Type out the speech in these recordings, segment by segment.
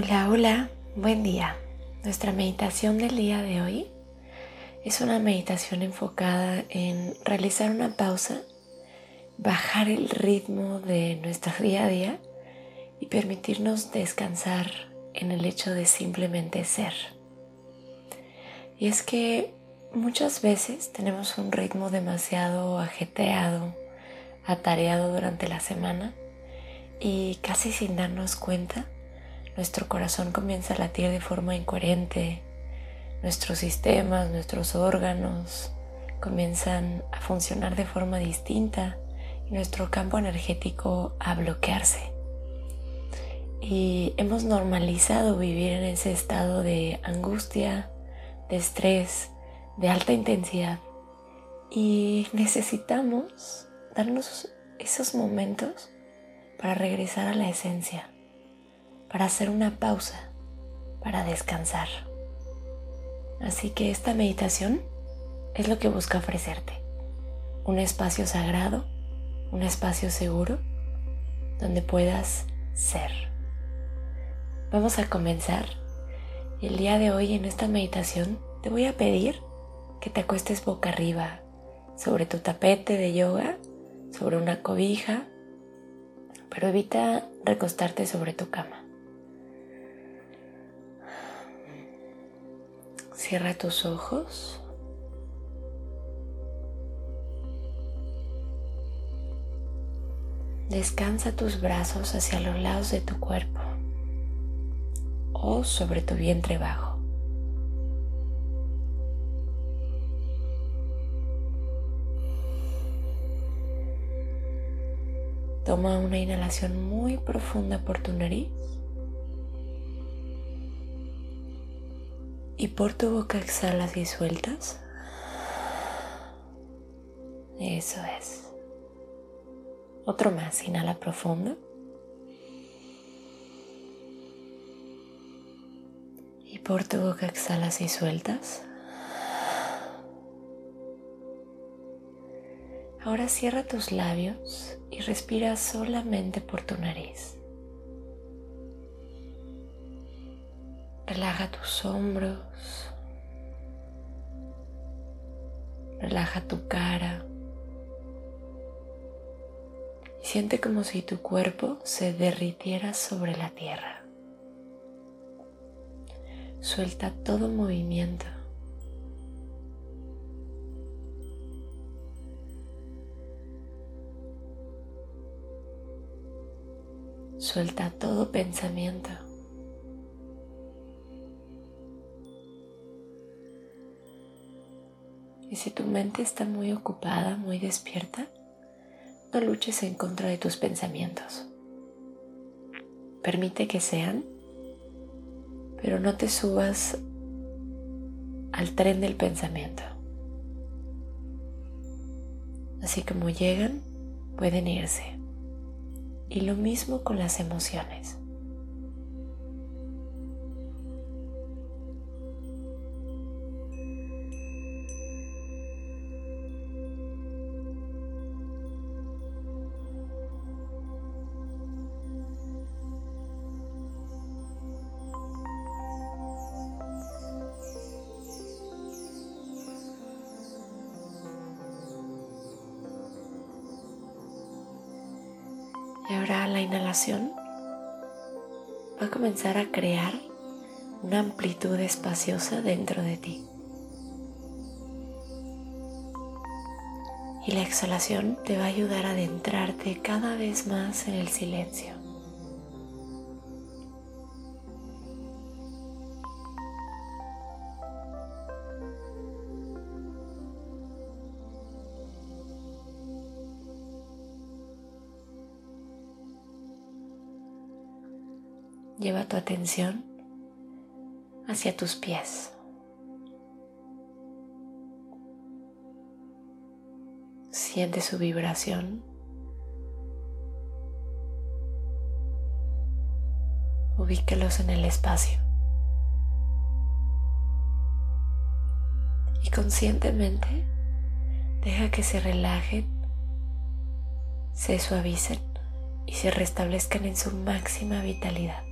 Hola, hola, buen día. Nuestra meditación del día de hoy es una meditación enfocada en realizar una pausa, bajar el ritmo de nuestro día a día y permitirnos descansar en el hecho de simplemente ser. Y es que muchas veces tenemos un ritmo demasiado ajetreado, atareado durante la semana y casi sin darnos cuenta nuestro corazón comienza a latir de forma incoherente, nuestros sistemas, nuestros órganos comienzan a funcionar de forma distinta y nuestro campo energético a bloquearse. Y hemos normalizado vivir en ese estado de angustia, de estrés, de alta intensidad. Y necesitamos darnos esos momentos para regresar a la esencia para hacer una pausa, para descansar. Así que esta meditación es lo que busca ofrecerte. Un espacio sagrado, un espacio seguro donde puedas ser. Vamos a comenzar. El día de hoy en esta meditación te voy a pedir que te acuestes boca arriba sobre tu tapete de yoga, sobre una cobija, pero evita recostarte sobre tu cama. Cierra tus ojos. Descansa tus brazos hacia los lados de tu cuerpo o sobre tu vientre bajo. Toma una inhalación muy profunda por tu nariz. Y por tu boca exhalas y sueltas. Eso es. Otro más, inhala profundo. Y por tu boca exhalas y sueltas. Ahora cierra tus labios y respira solamente por tu nariz. Relaja tus hombros. Relaja tu cara. Y siente como si tu cuerpo se derritiera sobre la tierra. Suelta todo movimiento. Suelta todo pensamiento. Y si tu mente está muy ocupada, muy despierta, no luches en contra de tus pensamientos. Permite que sean, pero no te subas al tren del pensamiento. Así como llegan, pueden irse. Y lo mismo con las emociones. Va a comenzar a crear una amplitud espaciosa dentro de ti. Y la exhalación te va a ayudar a adentrarte cada vez más en el silencio. Lleva tu atención hacia tus pies. Siente su vibración. Ubíquelos en el espacio. Y conscientemente deja que se relajen, se suavicen y se restablezcan en su máxima vitalidad.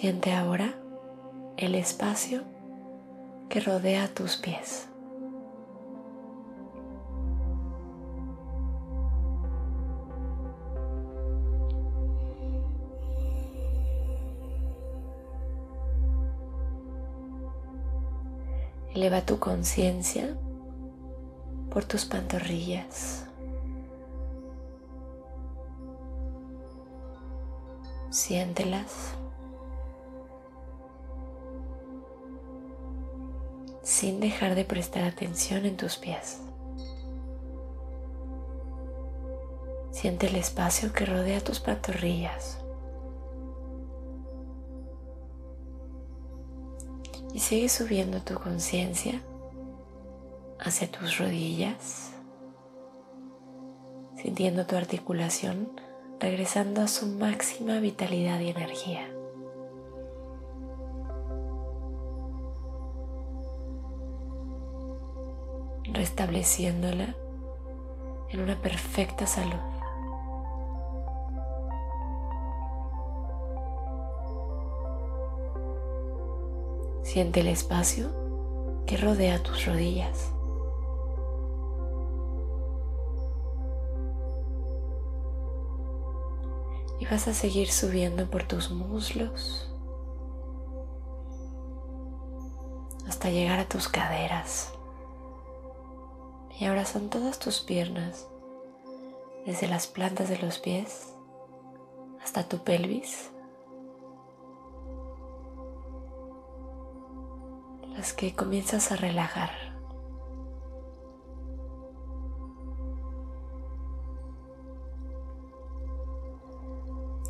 Siente ahora el espacio que rodea tus pies. Eleva tu conciencia por tus pantorrillas. Siéntelas. Sin dejar de prestar atención en tus pies. Siente el espacio que rodea tus pantorrillas. Y sigue subiendo tu conciencia hacia tus rodillas, sintiendo tu articulación regresando a su máxima vitalidad y energía. Restableciéndola en una perfecta salud. Siente el espacio que rodea tus rodillas. Y vas a seguir subiendo por tus muslos hasta llegar a tus caderas. Y ahora son todas tus piernas, desde las plantas de los pies hasta tu pelvis, las que comienzas a relajar.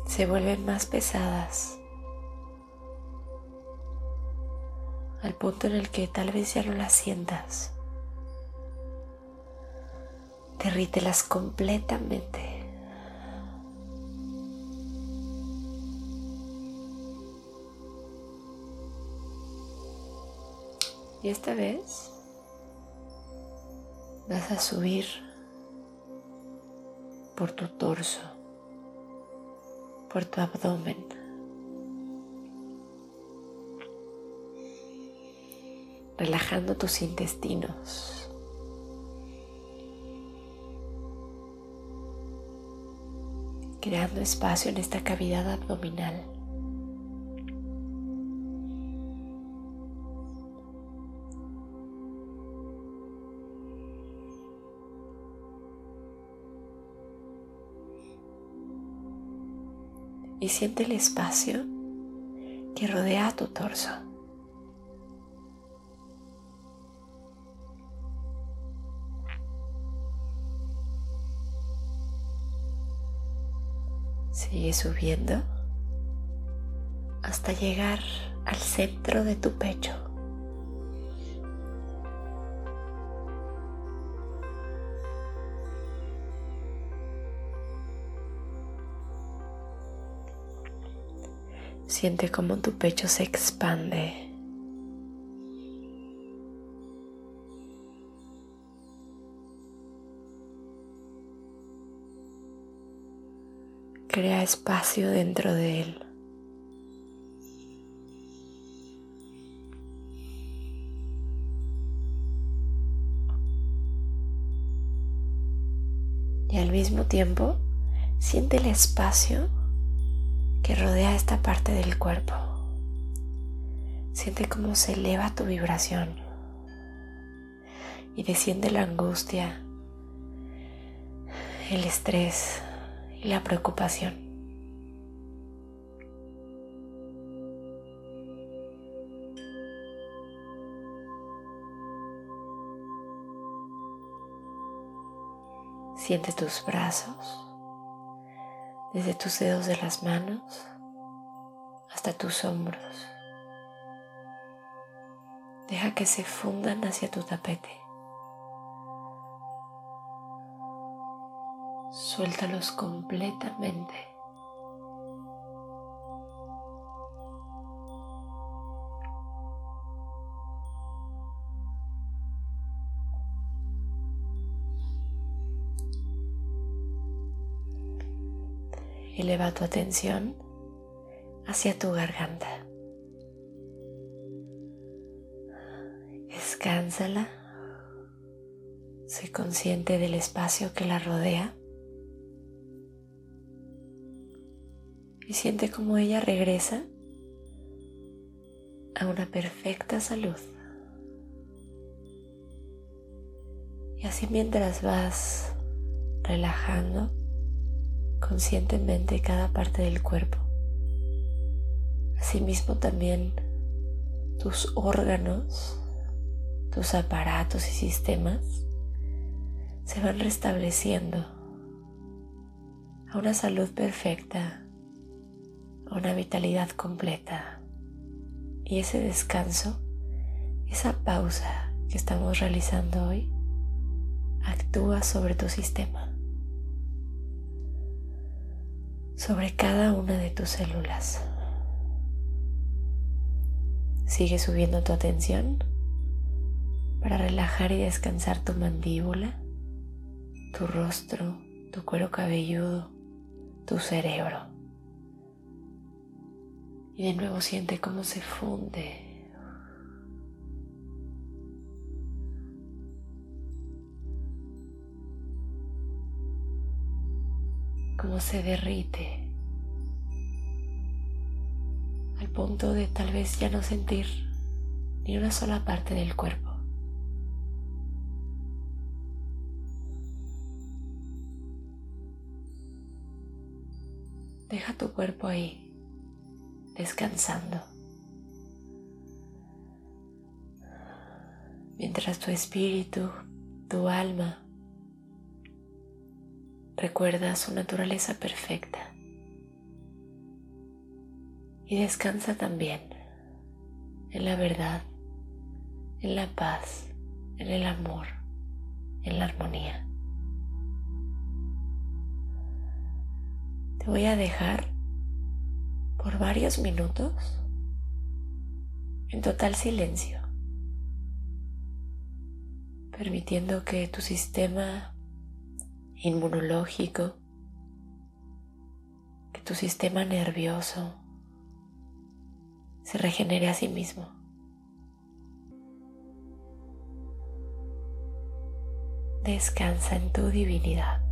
Se vuelven más pesadas al punto en el que tal vez ya no las sientas. Derrítelas completamente. Y esta vez vas a subir por tu torso, por tu abdomen. relajando tus intestinos. Creando espacio en esta cavidad abdominal. Y siente el espacio que rodea tu torso. Sigue subiendo hasta llegar al centro de tu pecho. Siente cómo tu pecho se expande. Espacio dentro de él. Y al mismo tiempo siente el espacio que rodea esta parte del cuerpo. Siente cómo se eleva tu vibración y desciende la angustia, el estrés, y la preocupación. Siente tus brazos, desde tus dedos de las manos hasta tus hombros. Deja que se fundan hacia tu tapete. Suéltalos completamente. Eleva tu atención hacia tu garganta. Descánsala. Sé consciente del espacio que la rodea. Y siente cómo ella regresa a una perfecta salud. Y así mientras vas relajando conscientemente cada parte del cuerpo, asimismo también tus órganos tus aparatos y sistemas se van restableciendo a una salud perfecta, a una vitalidad completa. Y ese descanso, esa pausa que estamos realizando hoy, actúa sobre tu sistema, sobre cada una de tus células. Sigue subiendo tu atención para relajar y descansar tu mandíbula, tu rostro, tu cuero cabelludo, tu cerebro. Y de nuevo siente cómo se funde. Cómo se derrite al punto de tal vez ya no sentir ni una sola parte del cuerpo. Deja tu cuerpo ahí, descansando. Mientras tu espíritu, tu alma, recuerda su naturaleza perfecta. Y descansa también en la verdad, en la paz, en el amor, en la armonía. Te voy a dejar por varios minutos en total silencio, permitiendo que tu sistema inmunológico, que tu sistema nervioso se regenere a sí mismo. Descansa en tu divinidad.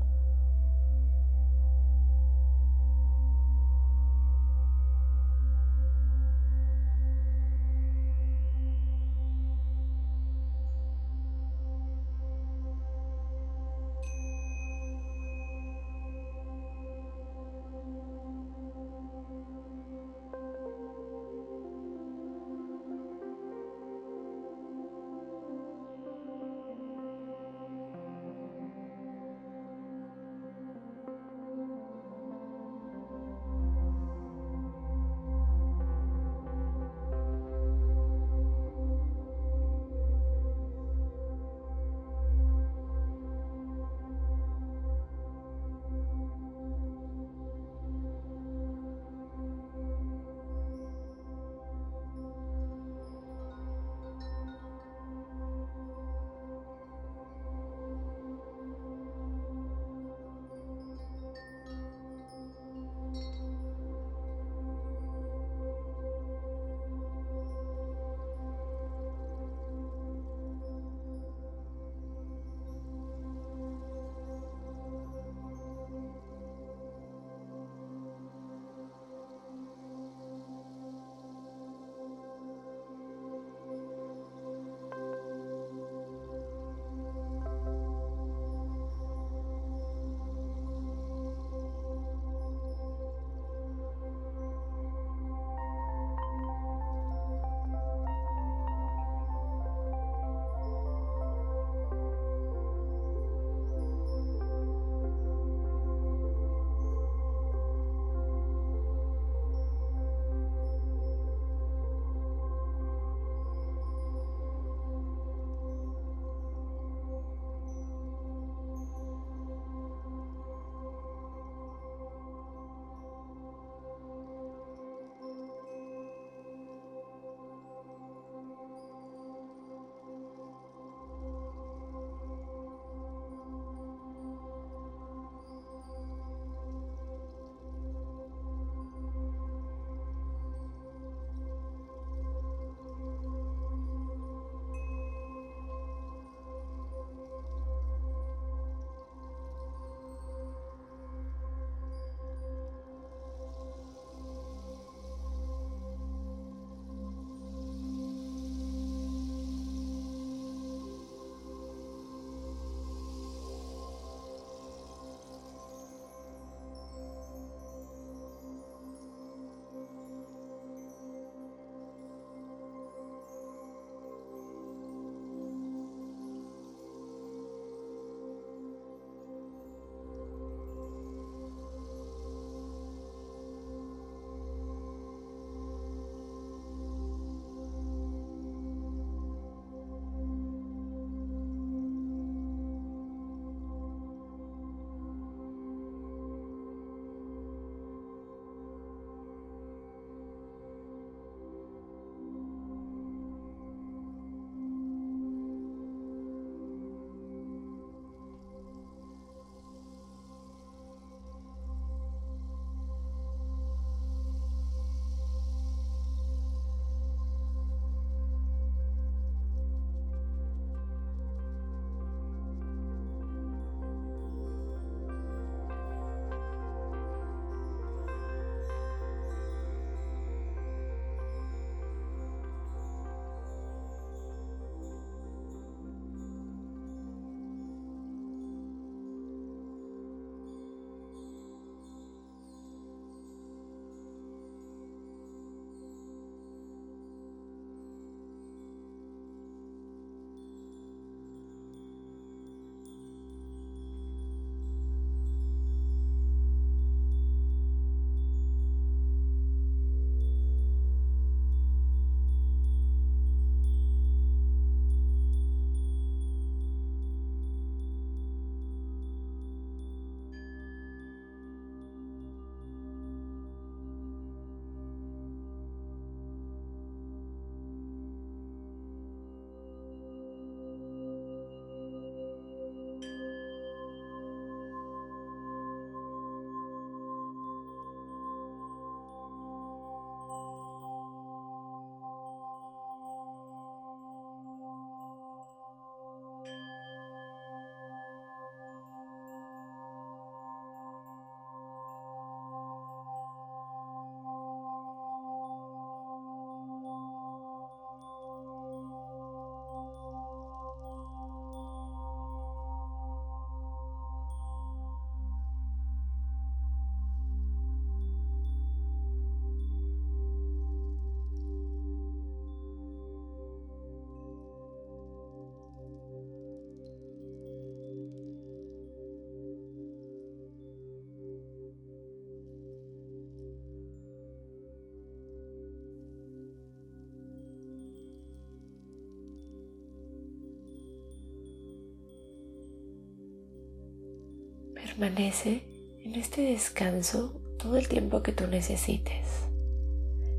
Permanece en este descanso todo el tiempo que tú necesites.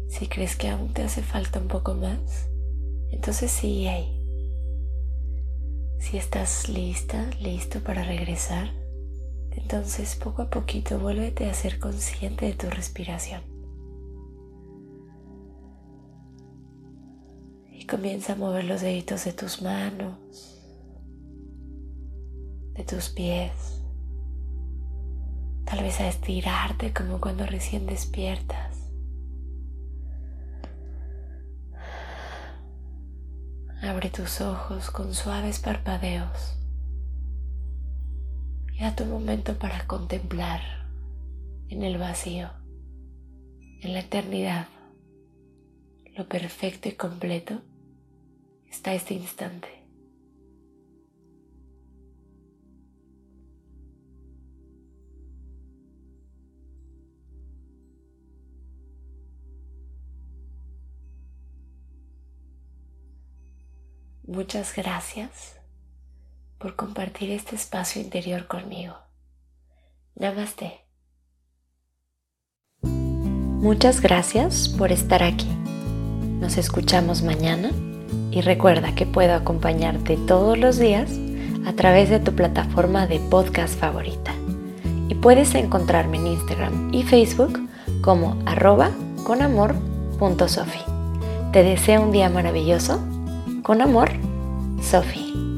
Si crees que aún te hace falta un poco más, entonces sigue ahí. Si estás lista, listo para regresar, entonces poco a poquito vuélvete a ser consciente de tu respiración. Y comienza a mover los deditos de tus manos, de tus pies. Tal vez a estirarte como cuando recién despiertas. Abre tus ojos con suaves parpadeos y da tu momento para contemplar en el vacío, en la eternidad, lo perfecto y completo está este instante. Muchas gracias por compartir este espacio interior conmigo. Namaste. Muchas gracias por estar aquí. Nos escuchamos mañana y recuerda que puedo acompañarte todos los días a través de tu plataforma de podcast favorita. Y puedes encontrarme en Instagram y Facebook como arroba conamor.sofi. Te deseo un día maravilloso con amor, Sophie.